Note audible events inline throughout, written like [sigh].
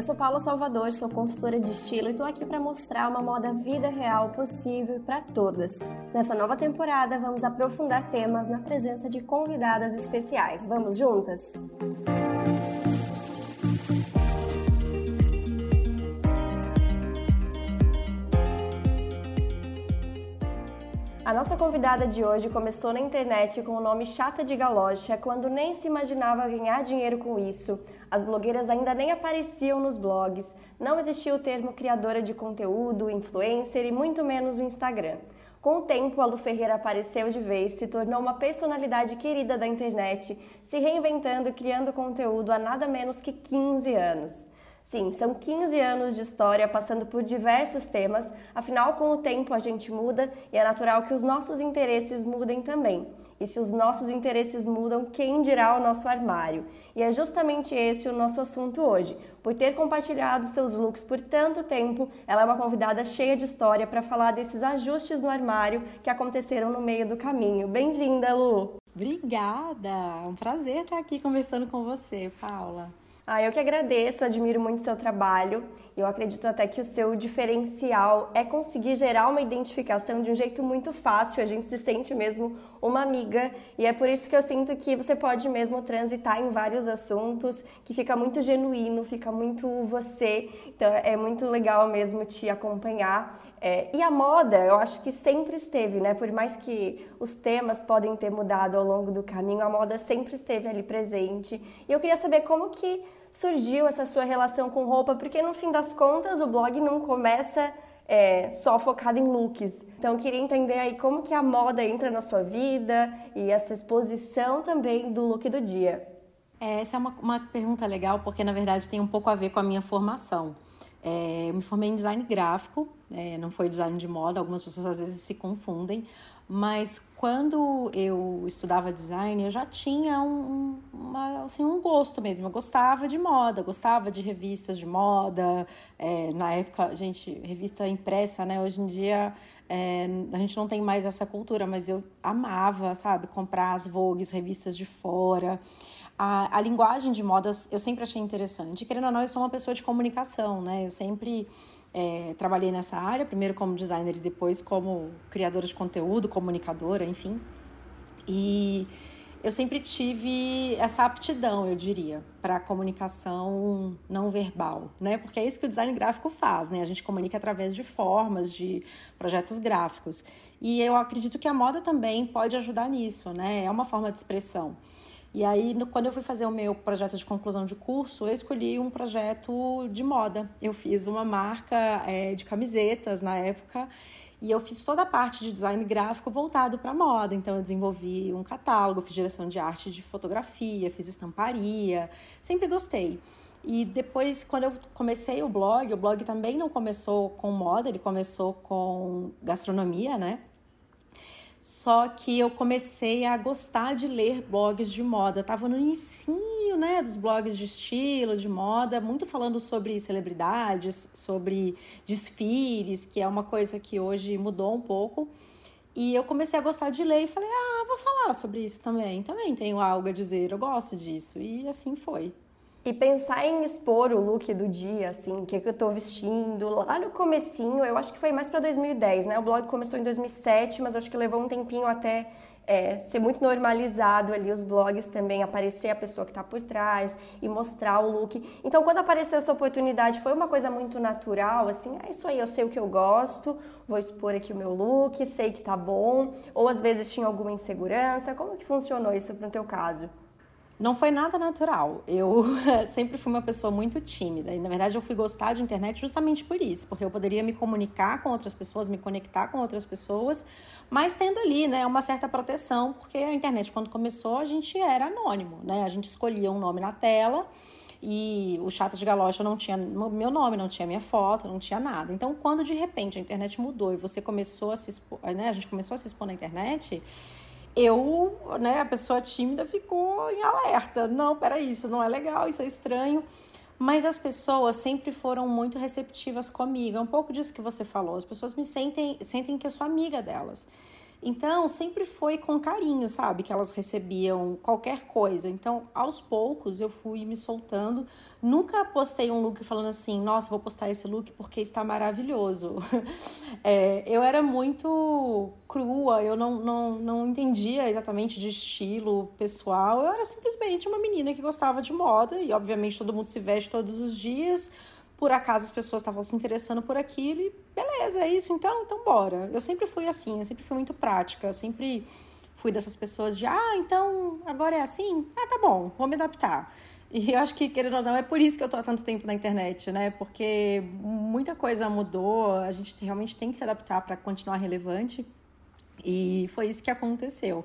Eu sou Paula Salvador, sou consultora de estilo e estou aqui para mostrar uma moda vida real possível para todas. Nessa nova temporada, vamos aprofundar temas na presença de convidadas especiais. Vamos juntas? A nossa convidada de hoje começou na internet com o nome Chata de Galocha, quando nem se imaginava ganhar dinheiro com isso. As blogueiras ainda nem apareciam nos blogs, não existia o termo criadora de conteúdo, influencer e muito menos o Instagram. Com o tempo, a Lu Ferreira apareceu de vez, se tornou uma personalidade querida da internet, se reinventando e criando conteúdo há nada menos que 15 anos. Sim, são 15 anos de história passando por diversos temas, afinal, com o tempo a gente muda e é natural que os nossos interesses mudem também. E se os nossos interesses mudam, quem dirá o nosso armário? E é justamente esse o nosso assunto hoje. Por ter compartilhado seus looks por tanto tempo, ela é uma convidada cheia de história para falar desses ajustes no armário que aconteceram no meio do caminho. Bem-vinda, Lu! Obrigada! É um prazer estar aqui conversando com você, Paula. Ah, eu que agradeço, admiro muito o seu trabalho. Eu acredito até que o seu diferencial é conseguir gerar uma identificação de um jeito muito fácil. A gente se sente mesmo uma amiga e é por isso que eu sinto que você pode mesmo transitar em vários assuntos, que fica muito genuíno, fica muito você. Então é muito legal mesmo te acompanhar. É, e a moda, eu acho que sempre esteve, né? Por mais que os temas podem ter mudado ao longo do caminho, a moda sempre esteve ali presente. E eu queria saber como que surgiu essa sua relação com roupa, porque no fim das contas o blog não começa é, só focado em looks. Então eu queria entender aí como que a moda entra na sua vida e essa exposição também do look do dia. É, essa é uma, uma pergunta legal, porque na verdade tem um pouco a ver com a minha formação. É, eu me formei em design gráfico, é, não foi design de moda, algumas pessoas às vezes se confundem, mas quando eu estudava design, eu já tinha um, uma, assim, um gosto mesmo. Eu gostava de moda, gostava de revistas de moda. É, na época, gente, revista impressa, né? Hoje em dia é, a gente não tem mais essa cultura, mas eu amava, sabe, comprar as Vogues, revistas de fora. A, a linguagem de modas eu sempre achei interessante. Querendo ou não, eu sou uma pessoa de comunicação, né? Eu sempre é, trabalhei nessa área, primeiro como designer e depois como criadora de conteúdo, comunicadora, enfim. E eu sempre tive essa aptidão, eu diria, para comunicação não verbal, né? Porque é isso que o design gráfico faz, né? A gente comunica através de formas, de projetos gráficos. E eu acredito que a moda também pode ajudar nisso, né? É uma forma de expressão. E aí, no, quando eu fui fazer o meu projeto de conclusão de curso, eu escolhi um projeto de moda. Eu fiz uma marca é, de camisetas na época e eu fiz toda a parte de design gráfico voltado para moda. Então, eu desenvolvi um catálogo, fiz direção de arte de fotografia, fiz estamparia. Sempre gostei. E depois, quando eu comecei o blog, o blog também não começou com moda, ele começou com gastronomia, né? Só que eu comecei a gostar de ler blogs de moda. Estava no início, né, dos blogs de estilo, de moda, muito falando sobre celebridades, sobre desfiles, que é uma coisa que hoje mudou um pouco. E eu comecei a gostar de ler e falei: "Ah, vou falar sobre isso também. Também tenho algo a dizer, eu gosto disso". E assim foi. E pensar em expor o look do dia, assim, o que, que eu tô vestindo, lá no comecinho, eu acho que foi mais para 2010, né? O blog começou em 2007, mas acho que levou um tempinho até é, ser muito normalizado ali os blogs também, aparecer a pessoa que está por trás e mostrar o look. Então, quando apareceu essa oportunidade, foi uma coisa muito natural, assim, é isso aí, eu sei o que eu gosto, vou expor aqui o meu look, sei que tá bom, ou às vezes tinha alguma insegurança. Como que funcionou isso no teu caso? Não foi nada natural. Eu [laughs] sempre fui uma pessoa muito tímida. E, na verdade, eu fui gostar de internet justamente por isso. Porque eu poderia me comunicar com outras pessoas, me conectar com outras pessoas, mas tendo ali, né, uma certa proteção. Porque a internet, quando começou, a gente era anônimo, né? A gente escolhia um nome na tela e o Chata de Galocha não tinha meu nome, não tinha minha foto, não tinha nada. Então, quando de repente a internet mudou e você começou a se expor, né, a gente começou a se expor na internet, eu, né, a pessoa tímida ficou em alerta. Não, peraí, isso não é legal, isso é estranho. Mas as pessoas sempre foram muito receptivas comigo. É um pouco disso que você falou. As pessoas me sentem, sentem que eu sou amiga delas. Então, sempre foi com carinho, sabe? Que elas recebiam qualquer coisa. Então, aos poucos, eu fui me soltando. Nunca postei um look falando assim, nossa, vou postar esse look porque está maravilhoso. [laughs] É, eu era muito crua, eu não, não, não entendia exatamente de estilo pessoal. Eu era simplesmente uma menina que gostava de moda e, obviamente, todo mundo se veste todos os dias por acaso as pessoas estavam se interessando por aquilo e beleza, é isso, então, então bora. Eu sempre fui assim, eu sempre fui muito prática, eu sempre fui dessas pessoas de, ah, então agora é assim? Ah, tá bom, vou me adaptar. E eu acho que, querendo ou não, é por isso que eu tô há tanto tempo na internet, né? Porque muita coisa mudou, a gente realmente tem que se adaptar para continuar relevante. E foi isso que aconteceu.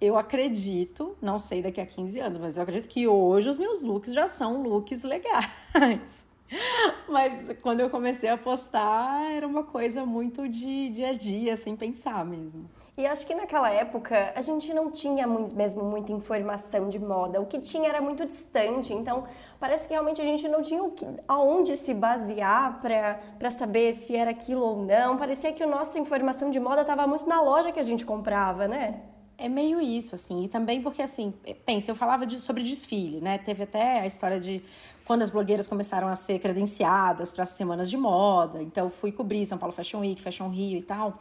Eu acredito, não sei daqui a 15 anos, mas eu acredito que hoje os meus looks já são looks legais. [laughs] Mas quando eu comecei a postar, era uma coisa muito de dia a dia, sem pensar mesmo. E acho que naquela época a gente não tinha muito, mesmo muita informação de moda. O que tinha era muito distante. Então parece que realmente a gente não tinha que, aonde se basear para saber se era aquilo ou não. Parecia que a nossa informação de moda estava muito na loja que a gente comprava, né? É meio isso, assim. E também porque, assim, pensa, eu falava de, sobre desfile, né? Teve até a história de quando as blogueiras começaram a ser credenciadas para as semanas de moda. Então, fui cobrir São Paulo Fashion Week, Fashion Rio e tal.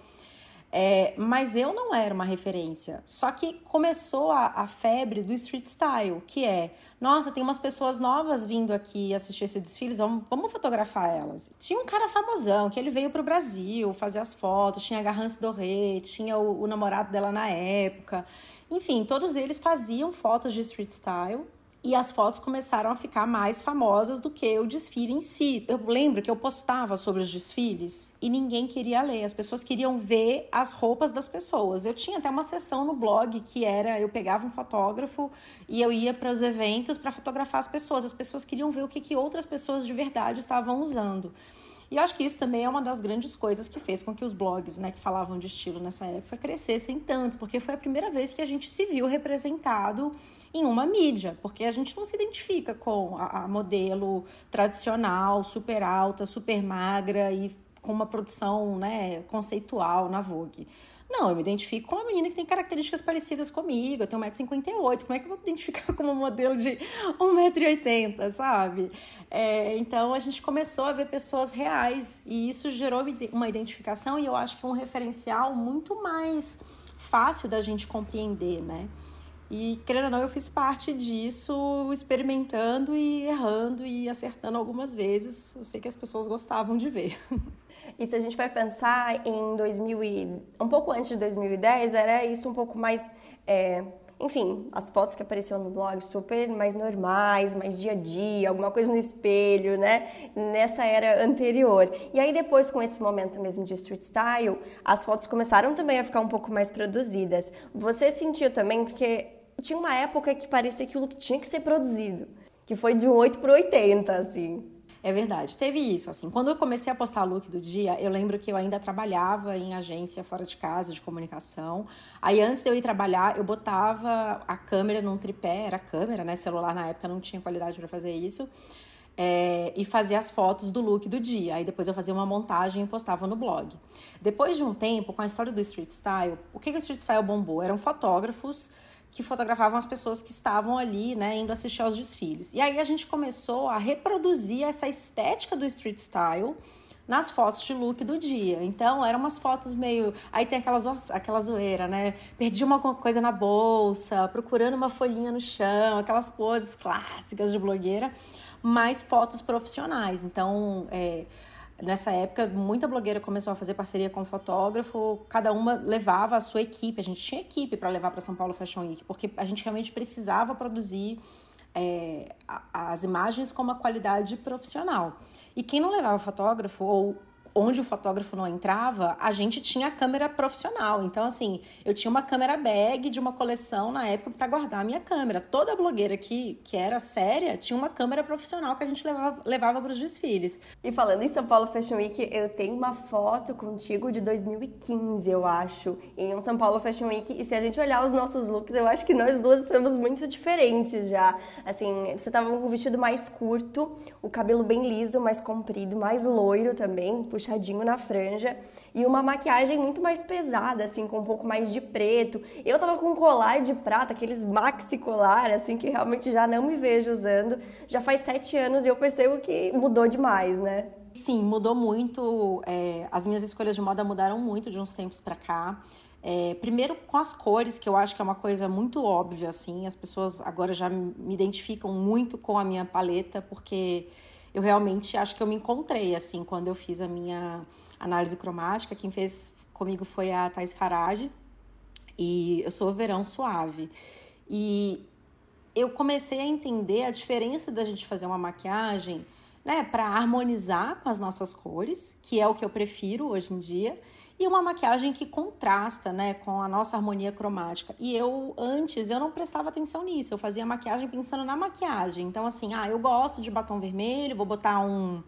É, mas eu não era uma referência. Só que começou a, a, febre do street style, que é, nossa, tem umas pessoas novas vindo aqui assistir esse desfile, vamos, vamos fotografar elas. Tinha um cara famosão, que ele veio pro Brasil fazer as fotos, tinha a Garrance Doré, tinha o, o namorado dela na época. Enfim, todos eles faziam fotos de street style e as fotos começaram a ficar mais famosas do que o desfile em si. Eu lembro que eu postava sobre os desfiles e ninguém queria ler, as pessoas queriam ver as roupas das pessoas. Eu tinha até uma sessão no blog que era eu pegava um fotógrafo e eu ia para os eventos para fotografar as pessoas. As pessoas queriam ver o que, que outras pessoas de verdade estavam usando. E acho que isso também é uma das grandes coisas que fez com que os blogs, né, que falavam de estilo nessa época, crescessem tanto, porque foi a primeira vez que a gente se viu representado em uma mídia, porque a gente não se identifica com a, a modelo tradicional, super alta, super magra e com uma produção né, conceitual na Vogue. Não, eu me identifico com uma menina que tem características parecidas comigo. Eu tenho 1,58m. Como é que eu vou me identificar [laughs] como modelo de 1,80m, sabe? É, então a gente começou a ver pessoas reais e isso gerou uma identificação e eu acho que é um referencial muito mais fácil da gente compreender, né? E, querendo ou não, eu fiz parte disso, experimentando e errando e acertando algumas vezes. Eu sei que as pessoas gostavam de ver. [laughs] E se a gente vai pensar em 2000 e... um pouco antes de 2010, era isso um pouco mais... É... Enfim, as fotos que apareciam no blog super mais normais, mais dia a dia, alguma coisa no espelho, né? Nessa era anterior. E aí depois, com esse momento mesmo de street style, as fotos começaram também a ficar um pouco mais produzidas. Você sentiu também, porque tinha uma época que parecia que o look tinha que ser produzido, que foi de um 8 para 80, assim. É verdade, teve isso, assim, quando eu comecei a postar look do dia, eu lembro que eu ainda trabalhava em agência fora de casa de comunicação, aí antes de eu ir trabalhar, eu botava a câmera num tripé, era câmera, né, celular na época não tinha qualidade para fazer isso, é, e fazia as fotos do look do dia. Aí depois eu fazia uma montagem e postava no blog. Depois de um tempo, com a história do street style, o que, que o street style bombou? Eram fotógrafos que fotografavam as pessoas que estavam ali, né, indo assistir aos desfiles. E aí a gente começou a reproduzir essa estética do street style nas fotos de look do dia. Então, eram umas fotos meio. Aí tem aquelas, aquela zoeira, né? Perdi uma coisa na bolsa, procurando uma folhinha no chão, aquelas poses clássicas de blogueira, mais fotos profissionais. Então, é Nessa época, muita blogueira começou a fazer parceria com fotógrafo, cada uma levava a sua equipe. A gente tinha equipe para levar para São Paulo Fashion Week, porque a gente realmente precisava produzir é, as imagens com uma qualidade profissional. E quem não levava fotógrafo ou onde o fotógrafo não entrava, a gente tinha a câmera profissional. Então, assim, eu tinha uma câmera bag de uma coleção na época para guardar a minha câmera. Toda blogueira que, que era séria tinha uma câmera profissional que a gente levava, levava para os desfiles. E falando em São Paulo Fashion Week, eu tenho uma foto contigo de 2015, eu acho, em um São Paulo Fashion Week. E se a gente olhar os nossos looks, eu acho que nós duas estamos muito diferentes já. Assim, você tava com um vestido mais curto, o cabelo bem liso, mais comprido, mais loiro também, puxado puxadinho na franja e uma maquiagem muito mais pesada, assim, com um pouco mais de preto. Eu tava com um colar de prata, aqueles maxi colar, assim, que realmente já não me vejo usando. Já faz sete anos e eu percebo que mudou demais, né? Sim, mudou muito. É, as minhas escolhas de moda mudaram muito de uns tempos para cá. É, primeiro com as cores, que eu acho que é uma coisa muito óbvia, assim. As pessoas agora já me identificam muito com a minha paleta, porque eu realmente acho que eu me encontrei, assim, quando eu fiz a minha análise cromática. Quem fez comigo foi a Thais Farage. E eu sou verão suave. E eu comecei a entender a diferença da gente fazer uma maquiagem né, para harmonizar com as nossas cores, que é o que eu prefiro hoje em dia, e uma maquiagem que contrasta, né, com a nossa harmonia cromática. E eu antes eu não prestava atenção nisso, eu fazia maquiagem pensando na maquiagem. Então assim, ah, eu gosto de batom vermelho, vou botar um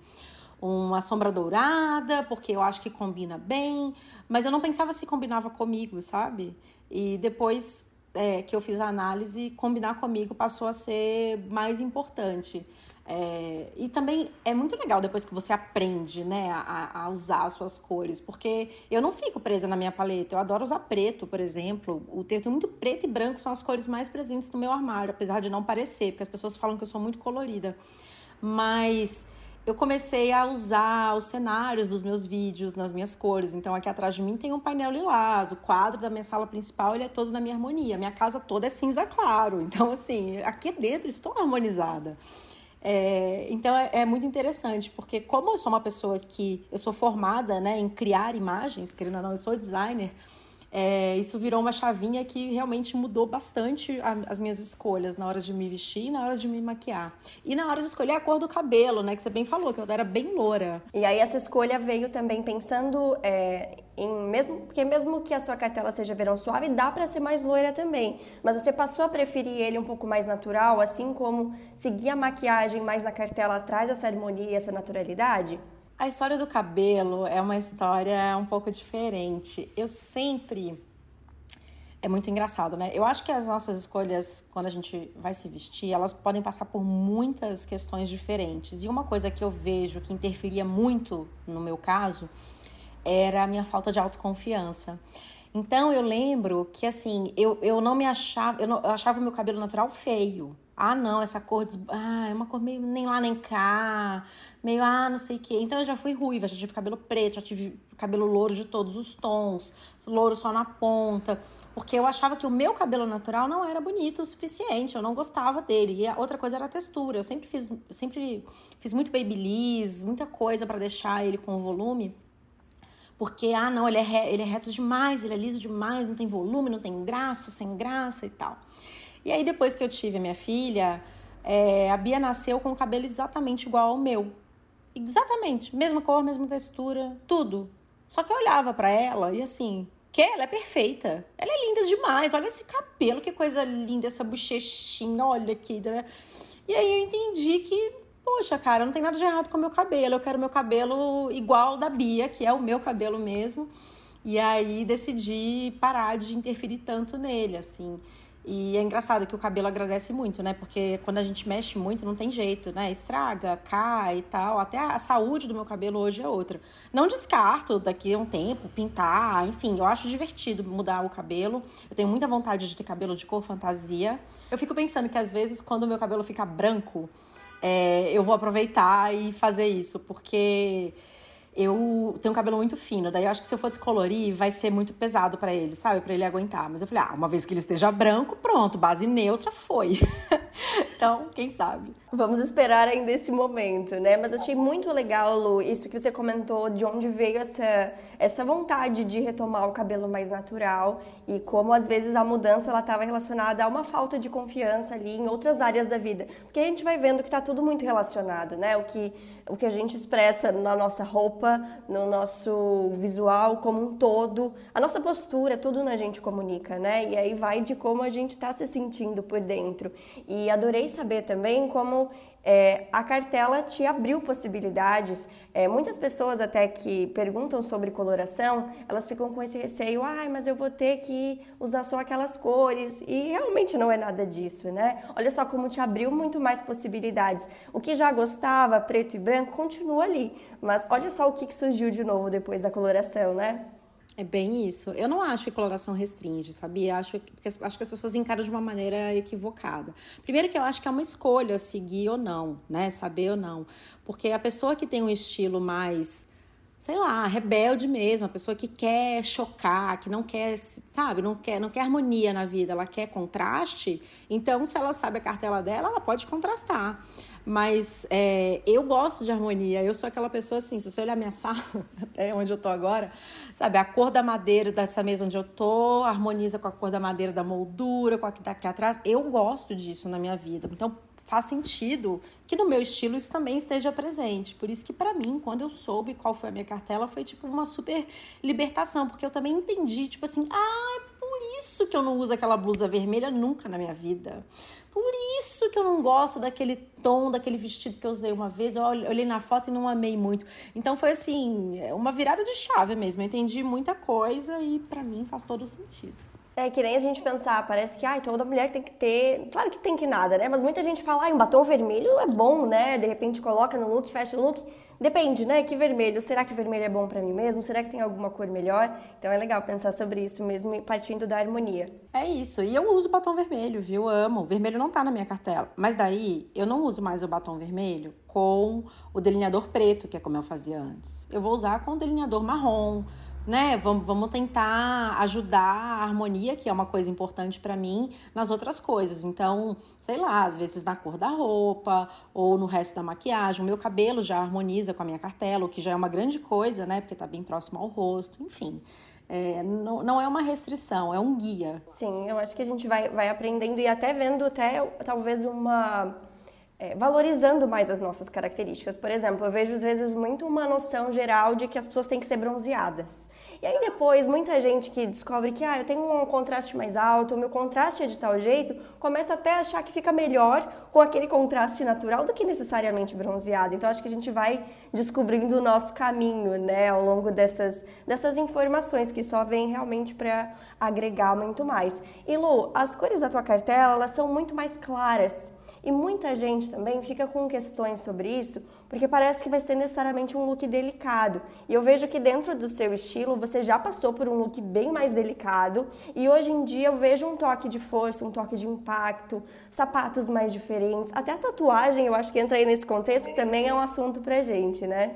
uma sombra dourada, porque eu acho que combina bem, mas eu não pensava se combinava comigo, sabe? E depois é, que eu fiz a análise, combinar comigo passou a ser mais importante. É, e também é muito legal depois que você aprende, né, a, a, usar as suas cores, porque eu não fico presa na minha paleta. Eu adoro usar preto, por exemplo. O texto muito preto e branco são as cores mais presentes no meu armário, apesar de não parecer, porque as pessoas falam que eu sou muito colorida. Mas eu comecei a usar os cenários dos meus vídeos nas minhas cores. Então aqui atrás de mim tem um painel lilás, o quadro da minha sala principal ele é todo na minha harmonia. Minha casa toda é cinza claro. Então assim, aqui dentro estou harmonizada. É, então é, é, muito interessante, porque como eu sou uma pessoa que eu sou formada né, em criar imagens, querendo ou não, eu sou designer, é, isso virou uma chavinha que realmente mudou bastante a, as minhas escolhas na hora de me vestir e na hora de me maquiar. E na hora de escolher a cor do cabelo, né? Que você bem falou, que eu era bem loura. E aí essa escolha veio também pensando é, em mesmo porque mesmo que a sua cartela seja verão suave, dá para ser mais loira também. Mas você passou a preferir ele um pouco mais natural, assim como seguir a maquiagem mais na cartela traz essa harmonia e essa naturalidade? A história do cabelo é uma história um pouco diferente. Eu sempre. É muito engraçado, né? Eu acho que as nossas escolhas, quando a gente vai se vestir, elas podem passar por muitas questões diferentes. E uma coisa que eu vejo que interferia muito no meu caso era a minha falta de autoconfiança. Então eu lembro que assim, eu, eu não me achava, eu, não, eu achava o meu cabelo natural feio. Ah, não, essa cor, ah, é uma cor meio nem lá nem cá, meio, ah, não sei o quê. Então eu já fui ruiva, já tive cabelo preto, já tive cabelo louro de todos os tons, louro só na ponta, porque eu achava que o meu cabelo natural não era bonito o suficiente, eu não gostava dele. E a outra coisa era a textura. Eu sempre fiz, sempre fiz muito babyliss, muita coisa para deixar ele com volume. Porque, ah, não, ele é, ele é reto demais, ele é liso demais, não tem volume, não tem graça, sem graça e tal. E aí, depois que eu tive a minha filha, é, a Bia nasceu com o cabelo exatamente igual ao meu. Exatamente, mesma cor, mesma textura, tudo. Só que eu olhava para ela e assim, que ela é perfeita. Ela é linda demais. Olha esse cabelo, que coisa linda, essa bochechinha, olha aqui. E aí eu entendi que, poxa, cara, não tem nada de errado com o meu cabelo. Eu quero meu cabelo igual da Bia, que é o meu cabelo mesmo. E aí decidi parar de interferir tanto nele, assim. E é engraçado que o cabelo agradece muito, né? Porque quando a gente mexe muito, não tem jeito, né? Estraga, cai e tal. Até a saúde do meu cabelo hoje é outra. Não descarto daqui a um tempo pintar, enfim, eu acho divertido mudar o cabelo. Eu tenho muita vontade de ter cabelo de cor fantasia. Eu fico pensando que às vezes, quando o meu cabelo fica branco, é, eu vou aproveitar e fazer isso, porque eu tenho um cabelo muito fino, daí eu acho que se eu for descolorir, vai ser muito pesado para ele, sabe? Para ele aguentar. Mas eu falei, ah, uma vez que ele esteja branco, pronto, base neutra foi. [laughs] então, quem sabe? Vamos esperar ainda esse momento, né? Mas achei muito legal, Lu, isso que você comentou, de onde veio essa, essa vontade de retomar o cabelo mais natural e como às vezes a mudança ela estava relacionada a uma falta de confiança ali em outras áreas da vida. Porque a gente vai vendo que está tudo muito relacionado, né? O que o que a gente expressa na nossa roupa, no nosso visual como um todo, a nossa postura, tudo na gente comunica, né? E aí vai de como a gente está se sentindo por dentro. E adorei saber também como é, a cartela te abriu possibilidades. É, muitas pessoas até que perguntam sobre coloração, elas ficam com esse receio, ai, ah, mas eu vou ter que usar só aquelas cores. E realmente não é nada disso, né? Olha só como te abriu muito mais possibilidades. O que já gostava, preto e branco, continua ali. Mas olha só o que surgiu de novo depois da coloração, né? É bem isso. Eu não acho que coloração restringe, sabia? Acho que, acho que as pessoas encaram de uma maneira equivocada. Primeiro que eu acho que é uma escolha seguir ou não, né? Saber ou não. Porque a pessoa que tem um estilo mais, sei lá, rebelde mesmo, a pessoa que quer chocar, que não quer, sabe, não quer, não quer harmonia na vida, ela quer contraste, então se ela sabe a cartela dela, ela pode contrastar. Mas é, eu gosto de harmonia. Eu sou aquela pessoa assim, se você olhar minha sala, [laughs] até onde eu tô agora, sabe, a cor da madeira dessa mesa onde eu tô harmoniza com a cor da madeira da moldura, com a que tá aqui atrás. Eu gosto disso na minha vida. Então faz sentido que no meu estilo isso também esteja presente. Por isso que para mim, quando eu soube qual foi a minha cartela, foi tipo uma super libertação, porque eu também entendi, tipo assim, ah, é por isso que eu não uso aquela blusa vermelha nunca na minha vida. Por isso que eu não gosto daquele tom, daquele vestido que eu usei uma vez. Eu olhei na foto e não amei muito. Então foi assim, uma virada de chave mesmo. Eu entendi muita coisa e para mim faz todo sentido. É que nem a gente pensar, parece que ai, toda mulher tem que ter. Claro que tem que nada, né? Mas muita gente fala, ai, um batom vermelho é bom, né? De repente coloca no look, fecha o look. Depende, né? Que vermelho. Será que vermelho é bom para mim mesmo? Será que tem alguma cor melhor? Então é legal pensar sobre isso mesmo, partindo da harmonia. É isso. E eu uso batom vermelho, viu? amo. Vermelho não tá na minha cartela. Mas daí eu não uso mais o batom vermelho com o delineador preto, que é como eu fazia antes. Eu vou usar com o delineador marrom né? Vamos, vamos tentar ajudar a harmonia, que é uma coisa importante para mim, nas outras coisas. Então, sei lá, às vezes na cor da roupa ou no resto da maquiagem. O meu cabelo já harmoniza com a minha cartela, o que já é uma grande coisa, né? Porque tá bem próximo ao rosto, enfim. É, não, não é uma restrição, é um guia. Sim, eu acho que a gente vai, vai aprendendo e até vendo até talvez uma é, valorizando mais as nossas características. Por exemplo, eu vejo às vezes muito uma noção geral de que as pessoas têm que ser bronzeadas. E aí depois, muita gente que descobre que ah, eu tenho um contraste mais alto, o meu contraste é de tal jeito, começa até a achar que fica melhor com aquele contraste natural do que necessariamente bronzeado. Então acho que a gente vai descobrindo o nosso caminho, né, ao longo dessas, dessas informações que só vêm realmente para agregar muito mais. E Lu, as cores da tua cartela, elas são muito mais claras. E muita gente também fica com questões sobre isso, porque parece que vai ser necessariamente um look delicado. E eu vejo que dentro do seu estilo você já passou por um look bem mais delicado, e hoje em dia eu vejo um toque de força, um toque de impacto, sapatos mais diferentes, até a tatuagem, eu acho que entra aí nesse contexto, que também é um assunto pra gente, né?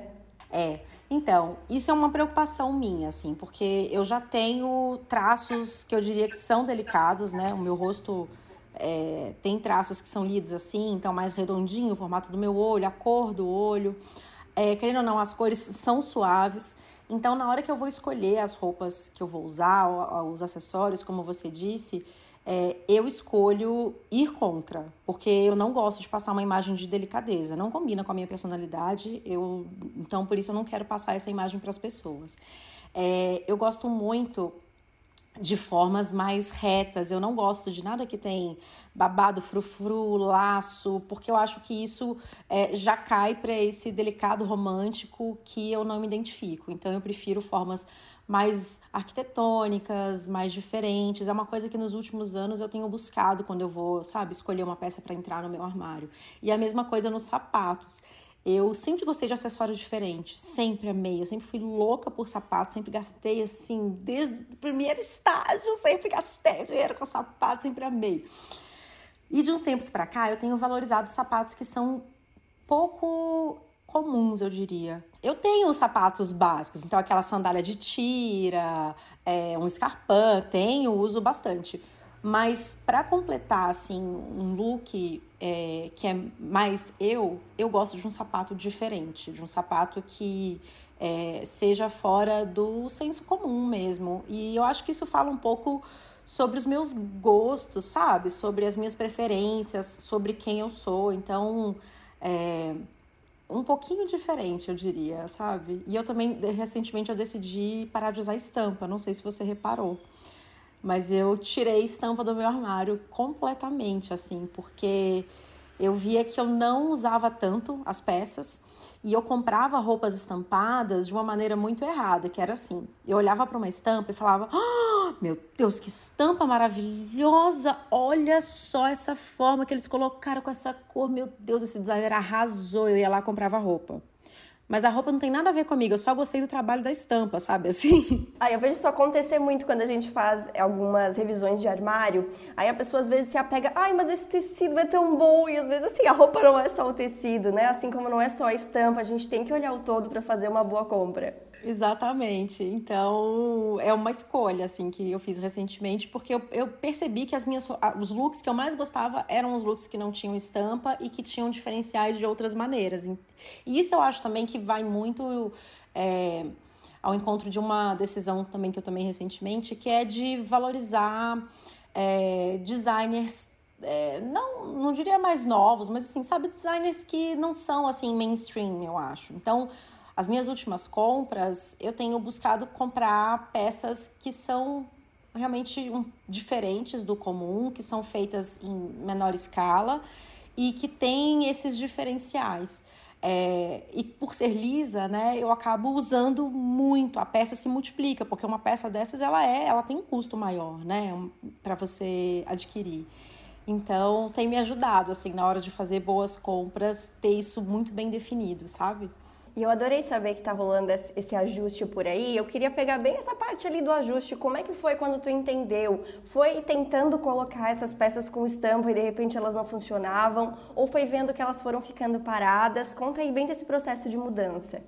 É. Então, isso é uma preocupação minha, assim, porque eu já tenho traços que eu diria que são delicados, né? O meu rosto é, tem traços que são lidos assim, então mais redondinho, o formato do meu olho, a cor do olho. É, querendo ou não, as cores são suaves. Então, na hora que eu vou escolher as roupas que eu vou usar, os acessórios, como você disse, é, eu escolho ir contra, porque eu não gosto de passar uma imagem de delicadeza, não combina com a minha personalidade, eu, então por isso eu não quero passar essa imagem para as pessoas. É, eu gosto muito de formas mais retas. Eu não gosto de nada que tem babado, frufru, laço, porque eu acho que isso é, já cai para esse delicado romântico que eu não me identifico. Então eu prefiro formas mais arquitetônicas, mais diferentes. É uma coisa que nos últimos anos eu tenho buscado quando eu vou, sabe, escolher uma peça para entrar no meu armário. E a mesma coisa nos sapatos. Eu sempre gostei de acessórios diferentes, sempre amei. Eu sempre fui louca por sapatos, sempre gastei assim, desde o primeiro estágio, sempre gastei dinheiro com sapatos, sempre amei. E de uns tempos para cá, eu tenho valorizado sapatos que são pouco comuns, eu diria. Eu tenho sapatos básicos, então aquela sandália de tira, é, um escarpão, tenho, uso bastante. Mas para completar assim um look é, que é mais eu, eu gosto de um sapato diferente, de um sapato que é, seja fora do senso comum mesmo. E eu acho que isso fala um pouco sobre os meus gostos, sabe? Sobre as minhas preferências, sobre quem eu sou. Então, é um pouquinho diferente, eu diria, sabe? E eu também, recentemente, eu decidi parar de usar estampa. Não sei se você reparou. Mas eu tirei estampa do meu armário completamente, assim, porque eu via que eu não usava tanto as peças e eu comprava roupas estampadas de uma maneira muito errada, que era assim: eu olhava para uma estampa e falava, oh, meu Deus, que estampa maravilhosa! Olha só essa forma que eles colocaram com essa cor, meu Deus, esse designer arrasou. Eu ia lá comprava roupa. Mas a roupa não tem nada a ver comigo, eu só gostei do trabalho da estampa, sabe? Assim. [laughs] Ah, eu vejo isso acontecer muito quando a gente faz algumas revisões de armário. Aí a pessoa às vezes se apega, ai, mas esse tecido é tão bom. E às vezes assim, a roupa não é só o tecido, né? Assim como não é só a estampa, a gente tem que olhar o todo para fazer uma boa compra. Exatamente. Então, é uma escolha, assim, que eu fiz recentemente, porque eu, eu, percebi que as minhas, os looks que eu mais gostava eram os looks que não tinham estampa e que tinham diferenciais de outras maneiras. E isso eu acho também que vai muito é, ao encontro de uma decisão também que eu tomei recentemente, que é de valorizar é, designers é, não, não diria mais novos, mas assim, sabe, designers que não são assim mainstream, eu acho. Então, as minhas últimas compras, eu tenho buscado comprar peças que são realmente um, diferentes do comum, que são feitas em menor escala e que têm esses diferenciais. É, e por ser lisa, né, eu acabo usando muito. A peça se multiplica, porque uma peça dessas ela é, ela tem um custo maior, né, para você adquirir. Então, tem me ajudado assim na hora de fazer boas compras, ter isso muito bem definido, sabe? E eu adorei saber que tá rolando esse ajuste por aí. Eu queria pegar bem essa parte ali do ajuste. Como é que foi quando tu entendeu? Foi tentando colocar essas peças com estampa e de repente elas não funcionavam? Ou foi vendo que elas foram ficando paradas? Conta aí bem desse processo de mudança.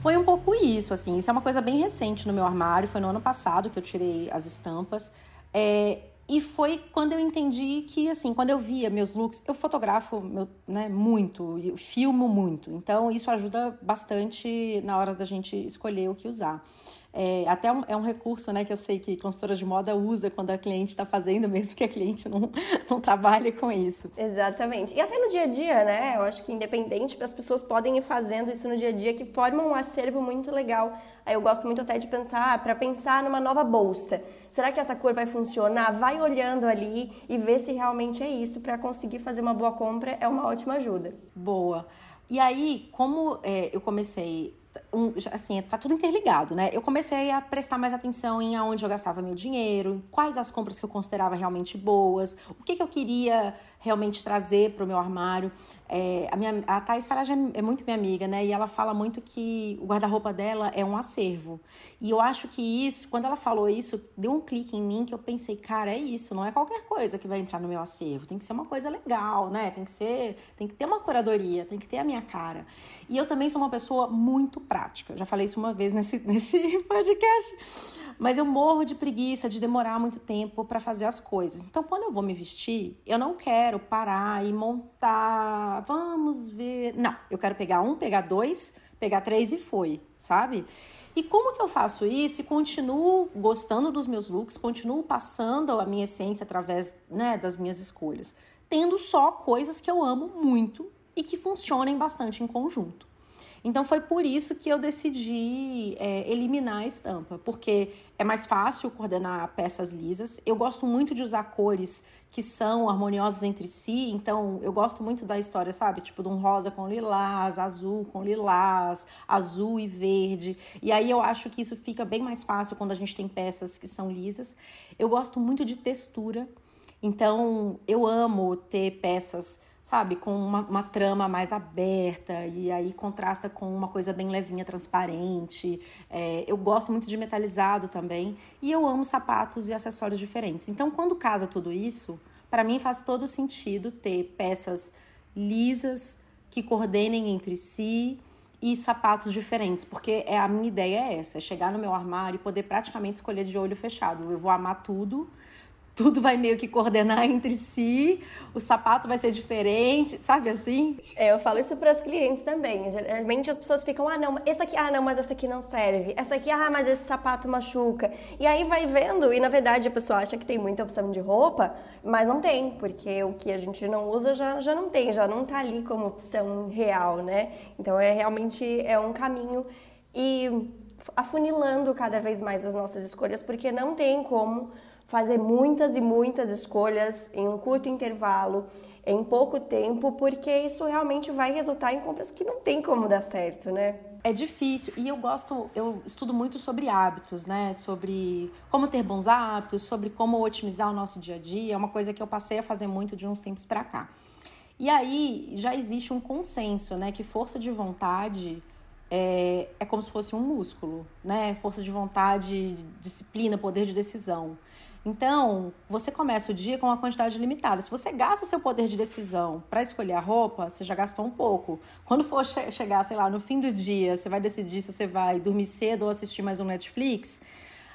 Foi um pouco isso, assim. Isso é uma coisa bem recente no meu armário. Foi no ano passado que eu tirei as estampas. É, e foi quando eu entendi que, assim, quando eu via meus looks, eu fotografo meu, né, muito, eu filmo muito. Então, isso ajuda bastante na hora da gente escolher o que usar. É, até um, é um recurso né, que eu sei que consultora de moda usa quando a cliente está fazendo, [laughs] mesmo que a cliente não, não trabalhe com isso. Exatamente. E até no dia a dia, né? Eu acho que independente, as pessoas podem ir fazendo isso no dia a dia, que formam um acervo muito legal. Aí eu gosto muito até de pensar, ah, para pensar numa nova bolsa. Será que essa cor vai funcionar? Vai olhando ali e ver se realmente é isso para conseguir fazer uma boa compra é uma ótima ajuda. Boa. E aí, como é, eu comecei um, assim, tá tudo interligado, né? Eu comecei a prestar mais atenção em aonde eu gastava meu dinheiro, quais as compras que eu considerava realmente boas, o que, que eu queria realmente trazer para o meu armário. É, a, minha, a Thais Farage é, é muito minha amiga, né? E ela fala muito que o guarda-roupa dela é um acervo. E eu acho que isso, quando ela falou isso, deu um clique em mim que eu pensei, cara, é isso, não é qualquer coisa que vai entrar no meu acervo. Tem que ser uma coisa legal, né? Tem que ser, tem que ter uma curadoria, tem que ter a minha cara. E eu também sou uma pessoa muito prática. Já falei isso uma vez nesse, [laughs] nesse podcast. Mas eu morro de preguiça de demorar muito tempo para fazer as coisas. Então, quando eu vou me vestir, eu não quero parar e montar. Vamos ver. Não, eu quero pegar um, pegar dois, pegar três e foi, sabe? E como que eu faço isso e continuo gostando dos meus looks, continuo passando a minha essência através né, das minhas escolhas? Tendo só coisas que eu amo muito e que funcionem bastante em conjunto. Então foi por isso que eu decidi é, eliminar a estampa, porque é mais fácil coordenar peças lisas. Eu gosto muito de usar cores que são harmoniosas entre si, então eu gosto muito da história, sabe? Tipo, de um rosa com lilás, azul com lilás, azul e verde. E aí eu acho que isso fica bem mais fácil quando a gente tem peças que são lisas. Eu gosto muito de textura, então eu amo ter peças sabe, com uma, uma, trama mais aberta e aí contrasta com uma coisa bem levinha, transparente. É, eu gosto muito de metalizado também e eu amo sapatos e acessórios diferentes. Então, quando casa tudo isso, para mim faz todo sentido ter peças lisas que coordenem entre si e sapatos diferentes, porque é a minha ideia é essa, é chegar no meu armário e poder praticamente escolher de olho fechado. Eu vou amar tudo tudo vai meio que coordenar entre si, o sapato vai ser diferente, sabe assim? É, eu falo isso para as clientes também. Geralmente as pessoas ficam, ah, não, esse aqui, ah, não, mas essa aqui não serve. Essa aqui, ah, mas esse sapato machuca. E aí vai vendo, e na verdade a pessoa acha que tem muita opção de roupa, mas não tem, porque o que a gente não usa já, já não tem, já não tá ali como opção real, né? Então é realmente é um caminho e afunilando cada vez mais as nossas escolhas, porque não tem como fazer muitas e muitas escolhas em um curto intervalo, em pouco tempo, porque isso realmente vai resultar em compras que não tem como dar certo, né? É difícil e eu gosto, eu estudo muito sobre hábitos, né? Sobre como ter bons hábitos, sobre como otimizar o nosso dia a dia. É uma coisa que eu passei a fazer muito de uns tempos para cá. E aí já existe um consenso, né? Que força de vontade é, é como se fosse um músculo, né? Força de vontade, disciplina, poder de decisão. Então, você começa o dia com uma quantidade limitada. Se você gasta o seu poder de decisão para escolher a roupa, você já gastou um pouco. Quando for che chegar, sei lá, no fim do dia, você vai decidir se você vai dormir cedo ou assistir mais um Netflix.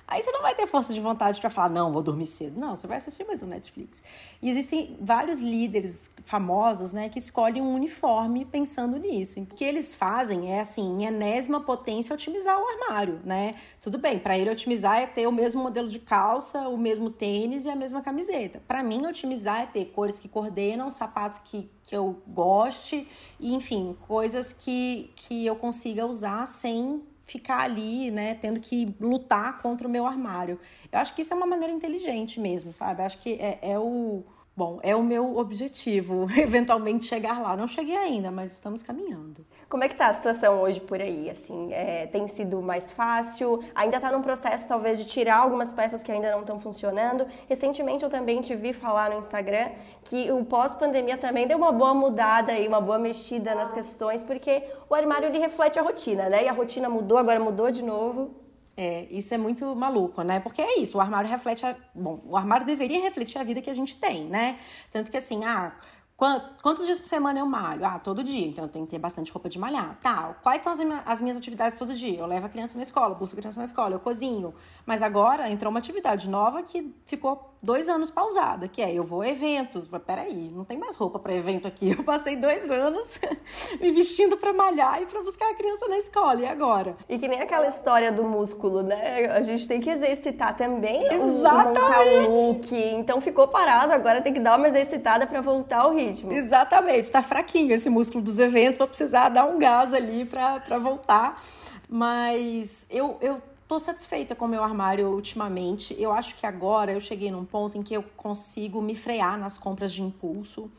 Aí você não vai ter força de vontade para falar, não, vou dormir cedo. Não, você vai assistir mais um Netflix. E existem vários líderes famosos, né, que escolhem um uniforme pensando nisso. O que eles fazem é, assim, em enésima potência, otimizar o armário, né? Tudo bem, para ele otimizar é ter o mesmo modelo de calça, o mesmo tênis e a mesma camiseta. Para mim, otimizar é ter cores que coordenam, sapatos que, que eu goste, e, enfim, coisas que, que eu consiga usar sem ficar ali, né, tendo que lutar contra o meu armário. Eu acho que isso é uma maneira inteligente mesmo, sabe? Eu acho que é, é o Bom, é o meu objetivo, [laughs] eventualmente chegar lá. Não cheguei ainda, mas estamos caminhando. Como é que tá a situação hoje por aí? Assim, é, tem sido mais fácil? Ainda está num processo, talvez, de tirar algumas peças que ainda não estão funcionando. Recentemente eu também te vi falar no Instagram que o pós-pandemia também deu uma boa mudada e uma boa mexida nas questões, porque o armário ele reflete a rotina, né? E a rotina mudou, agora mudou de novo. É, isso é muito maluco, né? Porque é isso, o armário reflete a... Bom, o armário deveria refletir a vida que a gente tem, né? Tanto que assim, ah, Quantos dias por semana eu malho? Ah, todo dia. Então eu tenho que ter bastante roupa de malhar. Tá, quais são as, minhas atividades todo dia? Eu levo a criança na escola, busco a criança na escola, eu cozinho. Mas agora entrou uma atividade nova que ficou dois anos pausada, que é eu vou a eventos. Peraí, não tem mais roupa para evento aqui. [laughs] Eu passei dois anos [laughs] me vestindo para malhar e para buscar a criança na escola. E agora? E que nem aquela história do músculo, né? A gente tem que exercitar também Exatamente. o look. Então ficou parado, agora tem que dar uma exercitada para voltar ao ritmo. Exatamente. Tá fraquinho esse músculo dos eventos, vou precisar dar um gás ali para voltar. Mas eu, eu Tô satisfeita com o meu armário ultimamente. Eu acho que agora eu cheguei num ponto em que eu consigo me frear nas compras de impulso,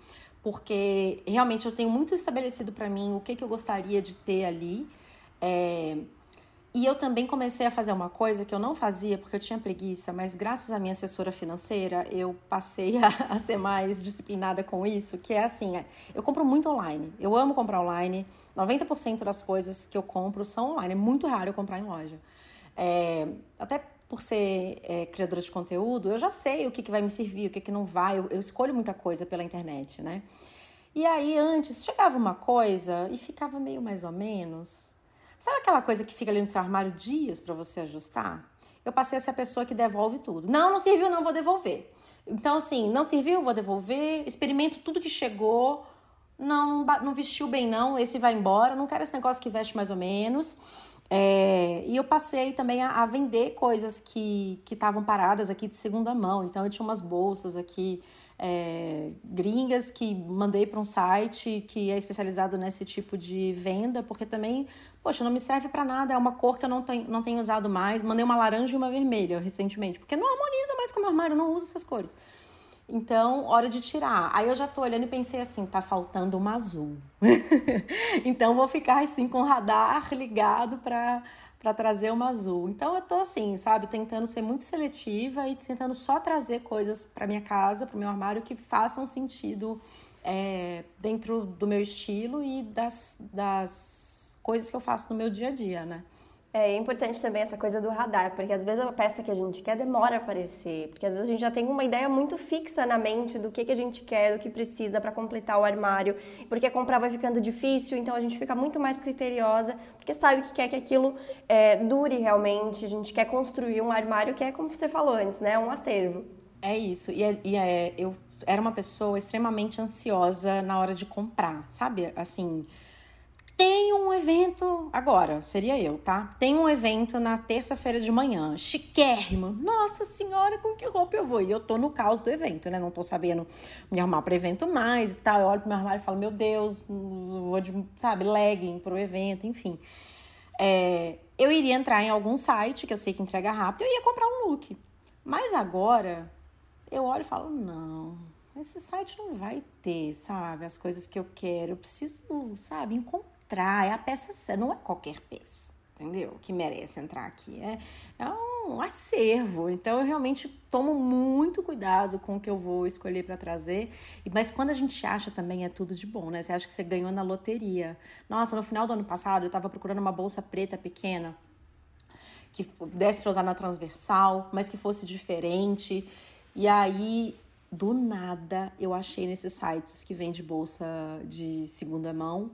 porque realmente eu tenho muito estabelecido para mim o que, que eu gostaria de ter ali. É... E eu também comecei a fazer uma coisa que eu não fazia porque eu tinha preguiça, mas graças à minha assessora financeira eu passei a, [laughs] a ser mais disciplinada com isso, que é assim, é, eu compro muito online. Eu amo comprar online. 90% das coisas que eu compro são online. É muito raro eu comprar em loja. É, até por ser é, criadora de conteúdo, eu já sei o que, que vai me servir, o que, que não vai. Eu, eu escolho muita coisa pela internet, né? E aí, antes, chegava uma coisa e ficava meio mais ou menos. Sabe aquela coisa que fica ali no seu armário dias para você ajustar? Eu passei a ser a pessoa que devolve tudo. Não, não serviu, não vou devolver. Então, assim, não serviu, vou devolver. Experimento tudo que chegou. Não, não vestiu bem, não. Esse vai embora. Não quero esse negócio que veste mais ou menos. É, e eu passei também a, a vender coisas que estavam paradas aqui de segunda mão. Então eu tinha umas bolsas aqui é, gringas que mandei para um site que é especializado nesse tipo de venda, porque também, poxa, não me serve para nada, é uma cor que eu não tenho, não tenho usado mais. Mandei uma laranja e uma vermelha recentemente, porque não harmoniza mais com o meu armário, não uso essas cores. Então, hora de tirar. Aí eu já tô olhando e pensei assim, tá faltando uma azul. [laughs] então vou ficar assim com o radar ligado para para trazer uma azul. Então eu tô assim, sabe, tentando ser muito seletiva e tentando só trazer coisas para minha casa, para meu armário que façam sentido é, dentro do meu estilo e das, das coisas que eu faço no meu dia a dia, né? É importante também essa coisa do radar, porque às vezes a peça que a gente quer demora a aparecer, porque às vezes a gente já tem uma ideia muito fixa na mente do que, que a gente quer, do que precisa para completar o armário, porque comprar vai ficando difícil, então a gente fica muito mais criteriosa, porque sabe que quer que aquilo é, dure realmente, a gente quer construir um armário que é, como você falou antes, né, um acervo. É isso, e, é, e é, eu era uma pessoa extremamente ansiosa na hora de comprar, sabe? Assim, tem um evento agora, seria eu, tá? Tem um evento na terça-feira de manhã, chiquérrimo. Nossa senhora, com que roupa eu vou? E eu tô no caos do evento, né? Não tô sabendo me arrumar para evento mais e tal. Eu olho pro meu armário e falo, meu Deus, vou de, sabe, legging pro evento, enfim. É, eu iria entrar em algum site que eu sei que entrega rápido, eu ia comprar um look. Mas agora eu olho e falo, não, esse site não vai ter, sabe, as coisas que eu quero. Eu preciso, sabe, encontrar. É a peça, não é qualquer peça, entendeu? Que merece entrar aqui. É, é um acervo. Então eu realmente tomo muito cuidado com o que eu vou escolher para trazer. Mas quando a gente acha também é tudo de bom, né? Você acha que você ganhou na loteria. Nossa, no final do ano passado eu estava procurando uma bolsa preta pequena que desse para usar na transversal, mas que fosse diferente. E aí do nada eu achei nesses sites que vende bolsa de segunda mão.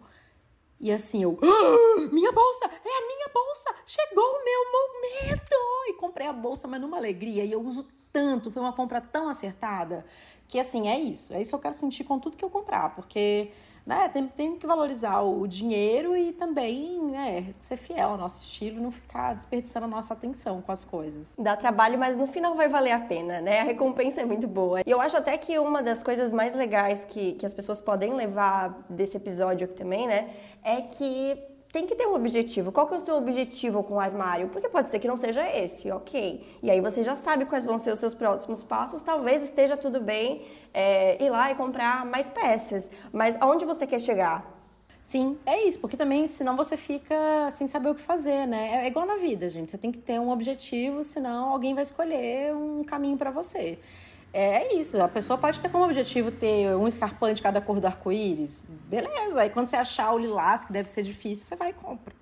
E assim, eu. Ah, minha bolsa! É a minha bolsa! Chegou o meu momento! E comprei a bolsa, mas numa alegria. E eu uso tanto, foi uma compra tão acertada, que assim, é isso. É isso que eu quero sentir com tudo que eu comprar. Porque né, tem, tem que valorizar o dinheiro e também né, ser fiel ao nosso estilo, não ficar desperdiçando a nossa atenção com as coisas. Dá trabalho, mas no final vai valer a pena, né? A recompensa é muito boa. E eu acho até que uma das coisas mais legais que, que as pessoas podem levar desse episódio aqui também, né, é que tem que ter um objetivo. Qual que é o seu objetivo com o armário? Porque pode ser que não seja esse, ok. E aí você já sabe quais vão ser os seus próximos passos. Talvez esteja tudo bem é, ir lá e comprar mais peças. Mas aonde você quer chegar? Sim, é isso, porque também senão você fica sem saber o que fazer, né? É igual na vida, gente. Você tem que ter um objetivo, senão alguém vai escolher um caminho para você. É isso, a pessoa pode ter como objetivo ter um escarpante de cada cor do arco-íris. Beleza, aí quando você achar o lilás, que deve ser difícil, você vai e compra.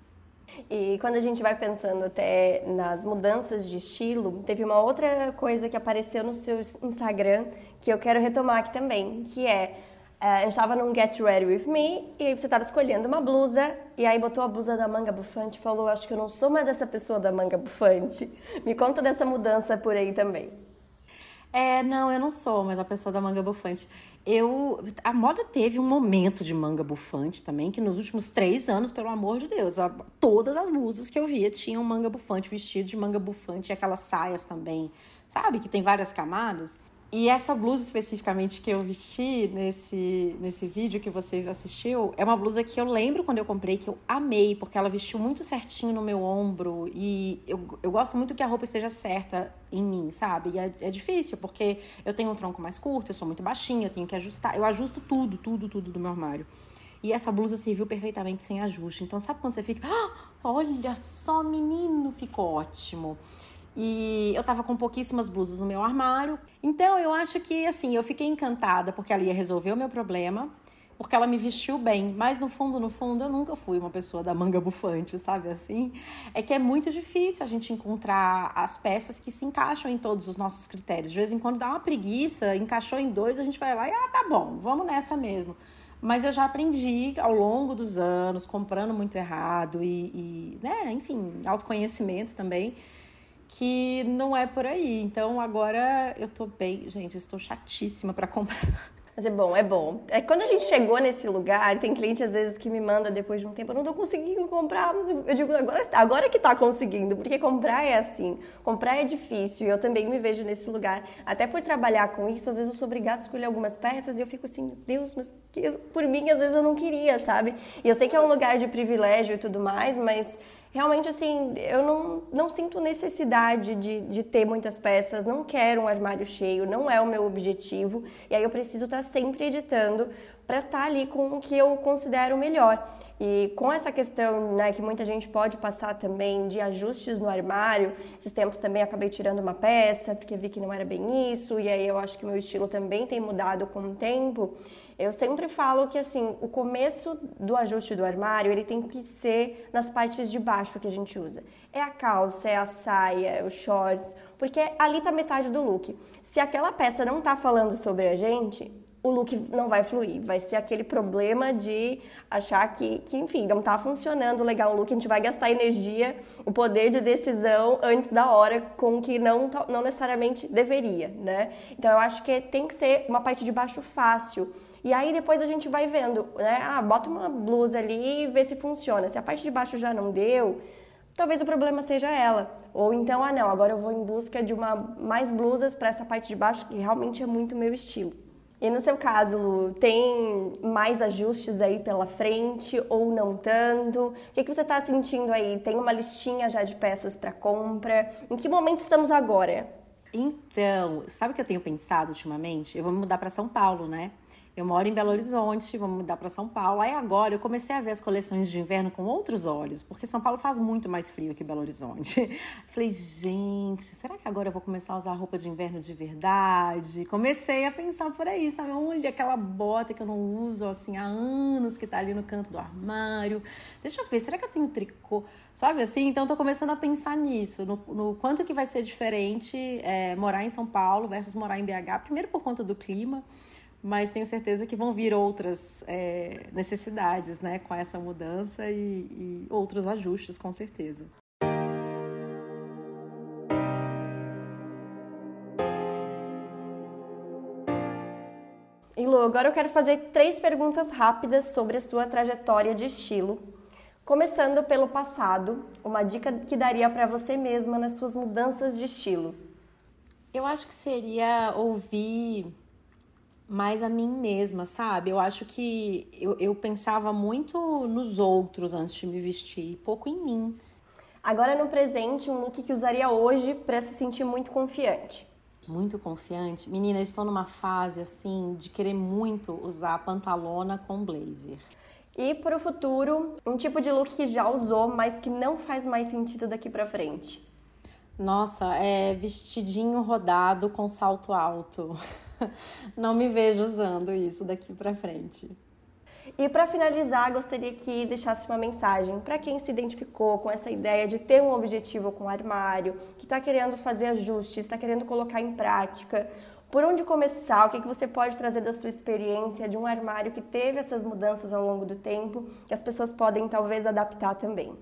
E quando a gente vai pensando até nas mudanças de estilo, teve uma outra coisa que apareceu no seu Instagram que eu quero retomar aqui também, que é a gente estava num Get Ready With Me e aí você estava escolhendo uma blusa e aí botou a blusa da manga bufante e falou, acho que eu não sou mais essa pessoa da manga bufante. Me conta dessa mudança por aí também. É, não, eu não sou mas a pessoa da manga bufante. Eu, a moda teve um momento de manga bufante também, que nos últimos três anos, pelo amor de Deus, a, todas as blusas que eu via tinham manga bufante, vestido de manga bufante, e aquelas saias também, sabe? Que tem várias camadas. E essa blusa especificamente que eu vesti nesse, nesse vídeo que você assistiu, é uma blusa que eu lembro quando eu comprei, que eu amei, porque ela vestiu muito certinho no meu ombro. E eu, eu gosto muito que a roupa esteja certa em mim, sabe? E é, é difícil, porque eu tenho um tronco mais curto, eu sou muito baixinha, eu tenho que ajustar. Eu ajusto tudo, tudo, tudo do meu armário. E essa blusa serviu perfeitamente sem ajuste. Então, sabe quando você fica, ah, olha só, menino, ficou ótimo. E eu tava com pouquíssimas blusas no meu armário. Então eu acho que assim, eu fiquei encantada porque ela ia resolver o meu problema, porque ela me vestiu bem, mas no fundo, no fundo, eu nunca fui uma pessoa da manga bufante, sabe assim? É que é muito difícil a gente encontrar as peças que se encaixam em todos os nossos critérios. De vez em quando dá uma preguiça, encaixou em dois, a gente vai lá e ah, tá bom, vamos nessa mesmo. Mas eu já aprendi ao longo dos anos, comprando muito errado e, e né, enfim, autoconhecimento também que não é por aí. Então agora eu tô bem, gente, eu estou chatíssima para comprar. Mas é bom, é bom. É quando a gente chegou nesse lugar, tem cliente às vezes que me manda depois de um tempo, eu não tô conseguindo comprar, eu digo, agora, agora que tá conseguindo, porque comprar é assim, comprar é difícil, e eu também me vejo nesse lugar. Até por trabalhar com isso, às vezes eu sou obrigada a escolher algumas peças e eu fico assim, meu Deus, mas por mim às vezes eu não queria, sabe? E eu sei que é um lugar de privilégio e tudo mais, mas realmente assim, eu não, não sinto necessidade de, de ter muitas peças, não quero um armário cheio, não é o meu objetivo, e aí eu preciso estar sempre editando para estar tá ali com o que eu considero melhor. E com essa questão né, que muita gente pode passar também de ajustes no armário, esses tempos também acabei tirando uma peça, porque vi que não era bem isso, e aí eu acho que o meu estilo também tem mudado com o tempo. Eu sempre falo que assim, o começo do ajuste do armário, ele tem que ser nas partes de baixo que a gente usa. É a calça, é a saia, é os shorts, porque ali tá metade do look. Se aquela peça não tá falando sobre a gente, o look não vai fluir. Vai ser aquele problema de achar que, que enfim, não está funcionando legal o look, a gente vai gastar energia, o poder de decisão antes da hora com que não, não necessariamente deveria, né? Então eu acho que tem que ser uma parte de baixo fácil e aí depois a gente vai vendo, né? Ah, bota uma blusa ali e vê se funciona. Se a parte de baixo já não deu, talvez o problema seja ela. Ou então, ah não, agora eu vou em busca de uma mais blusas para essa parte de baixo que realmente é muito meu estilo. E no seu caso, Lu, tem mais ajustes aí pela frente ou não tanto? O que, que você está sentindo aí? Tem uma listinha já de peças para compra? Em que momento estamos agora? Então, sabe o que eu tenho pensado ultimamente? Eu vou me mudar para São Paulo, né? Eu moro em Belo Horizonte, vou mudar para São Paulo. Aí agora eu comecei a ver as coleções de inverno com outros olhos, porque São Paulo faz muito mais frio que Belo Horizonte. [laughs] Falei, gente, será que agora eu vou começar a usar roupa de inverno de verdade? Comecei a pensar por aí, sabe? Olha aquela bota que eu não uso assim há anos, que tá ali no canto do armário. Deixa eu ver, será que eu tenho tricô? Sabe assim? Então tô começando a pensar nisso, no, no quanto que vai ser diferente é, morar em São Paulo versus morar em BH. Primeiro por conta do clima mas tenho certeza que vão vir outras é, necessidades né, com essa mudança e, e outros ajustes, com certeza. E Lu, agora eu quero fazer três perguntas rápidas sobre a sua trajetória de estilo. Começando pelo passado, uma dica que daria para você mesma nas suas mudanças de estilo. Eu acho que seria ouvir mais a mim mesma, sabe? Eu acho que eu, eu pensava muito nos outros antes de me vestir, pouco em mim. Agora no presente, um look que usaria hoje para se sentir muito confiante. Muito confiante. Menina, estou numa fase assim de querer muito usar pantalona com blazer. E para o futuro, um tipo de look que já usou, mas que não faz mais sentido daqui para frente. Nossa, é vestidinho rodado com salto alto. [laughs] [laughs] não me vejo usando isso daqui para frente. E para finalizar, gostaria que deixasse uma mensagem para quem se identificou com essa ideia de ter um objetivo com o armário, que está querendo fazer ajustes, está querendo colocar em prática. Por onde começar? O que, que você pode trazer da sua experiência de um armário que teve essas mudanças ao longo do tempo, que as pessoas podem talvez adaptar também?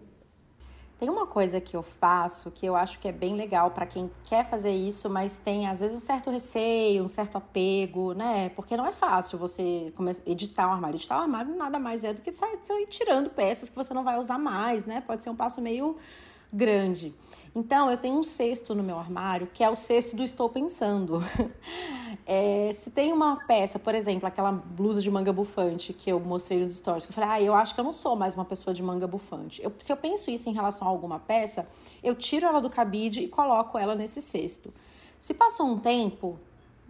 Tem uma coisa que eu faço que eu acho que é bem legal para quem quer fazer isso, mas tem às vezes um certo receio, um certo apego, né? Porque não é fácil você editar um armário. Editar um armário nada mais é do que sair, tirando peças que você não vai usar mais, né? Pode ser um passo meio grande. Então, eu tenho um cesto no meu armário, que é o cesto do estou pensando. [laughs] É, se tem uma peça, por exemplo, aquela blusa de manga bufante que eu mostrei nos stories, que eu falei, ah, eu acho que eu não sou mais uma pessoa de manga bufante. Eu, se eu penso isso em relação a alguma peça, eu tiro ela do cabide e coloco ela nesse cesto. Se passou um tempo,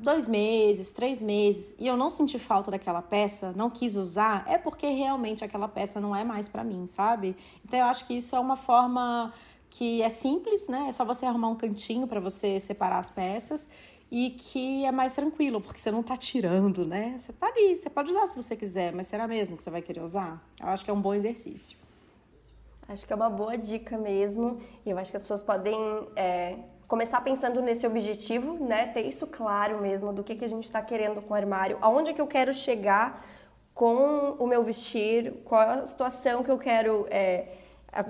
dois meses, três meses, e eu não senti falta daquela peça, não quis usar, é porque realmente aquela peça não é mais para mim, sabe? Então eu acho que isso é uma forma que é simples, né? É só você arrumar um cantinho para você separar as peças e que é mais tranquilo, porque você não tá tirando, né? Você tá ali, você pode usar se você quiser, mas será mesmo que você vai querer usar? Eu acho que é um bom exercício. Acho que é uma boa dica mesmo, e eu acho que as pessoas podem é, começar pensando nesse objetivo, né? Ter isso claro mesmo do que, que a gente está querendo com o armário, aonde que eu quero chegar com o meu vestir, qual a situação que eu quero é,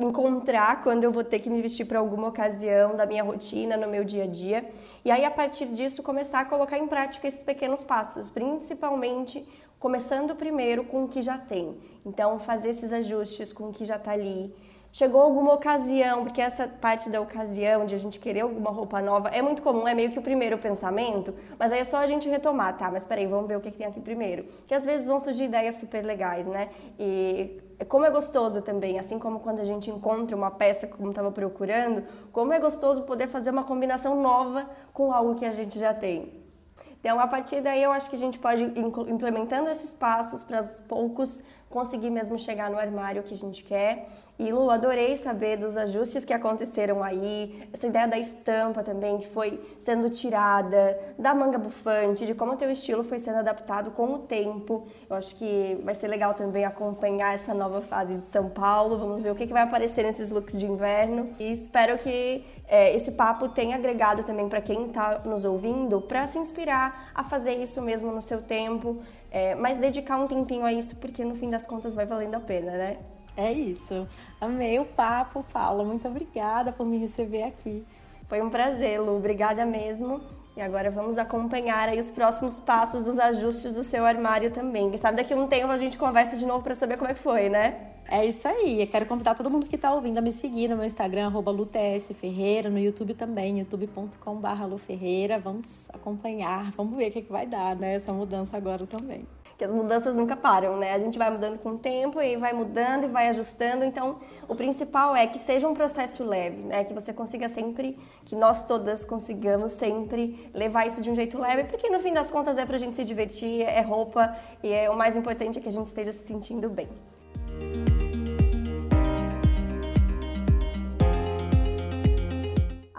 encontrar quando eu vou ter que me vestir para alguma ocasião da minha rotina, no meu dia a dia. E aí, a partir disso, começar a colocar em prática esses pequenos passos, principalmente começando primeiro com o que já tem. Então, fazer esses ajustes com o que já está ali. Chegou alguma ocasião, porque essa parte da ocasião, de a gente querer alguma roupa nova, é muito comum, é meio que o primeiro pensamento, mas aí é só a gente retomar, tá? Mas peraí, vamos ver o que, que tem aqui primeiro. Que às vezes vão surgir ideias super legais, né? E como é gostoso também, assim como quando a gente encontra uma peça como estava procurando, como é gostoso poder fazer uma combinação nova com algo que a gente já tem. Então, a partir daí, eu acho que a gente pode ir implementando esses passos para aos poucos conseguir mesmo chegar no armário que a gente quer e Lu, adorei saber dos ajustes que aconteceram aí, essa ideia da estampa também que foi sendo tirada, da manga bufante, de como o teu estilo foi sendo adaptado com o tempo. Eu acho que vai ser legal também acompanhar essa nova fase de São Paulo. Vamos ver o que, que vai aparecer nesses looks de inverno. E espero que é, esse papo tenha agregado também para quem está nos ouvindo, para se inspirar a fazer isso mesmo no seu tempo, é, mas dedicar um tempinho a isso, porque no fim das contas vai valendo a pena, né? É isso. Amei o papo, Paula. Muito obrigada por me receber aqui. Foi um prazer, Lu. Obrigada mesmo. E agora vamos acompanhar aí os próximos passos dos ajustes do seu armário também. Quem sabe daqui a um tempo a gente conversa de novo para saber como é que foi, né? É isso aí. Eu quero convidar todo mundo que está ouvindo a me seguir no meu Instagram, arroba Ferreira, no YouTube também, youtube.com.br Luferreira. Vamos acompanhar, vamos ver o que, é que vai dar, né? Essa mudança agora também. que as mudanças nunca param, né? A gente vai mudando com o tempo e vai mudando e vai ajustando. Então, o principal é que seja um processo leve, né? Que você consiga sempre, que nós todas consigamos sempre levar isso de um jeito leve, porque no fim das contas é pra gente se divertir, é roupa e é o mais importante é que a gente esteja se sentindo bem.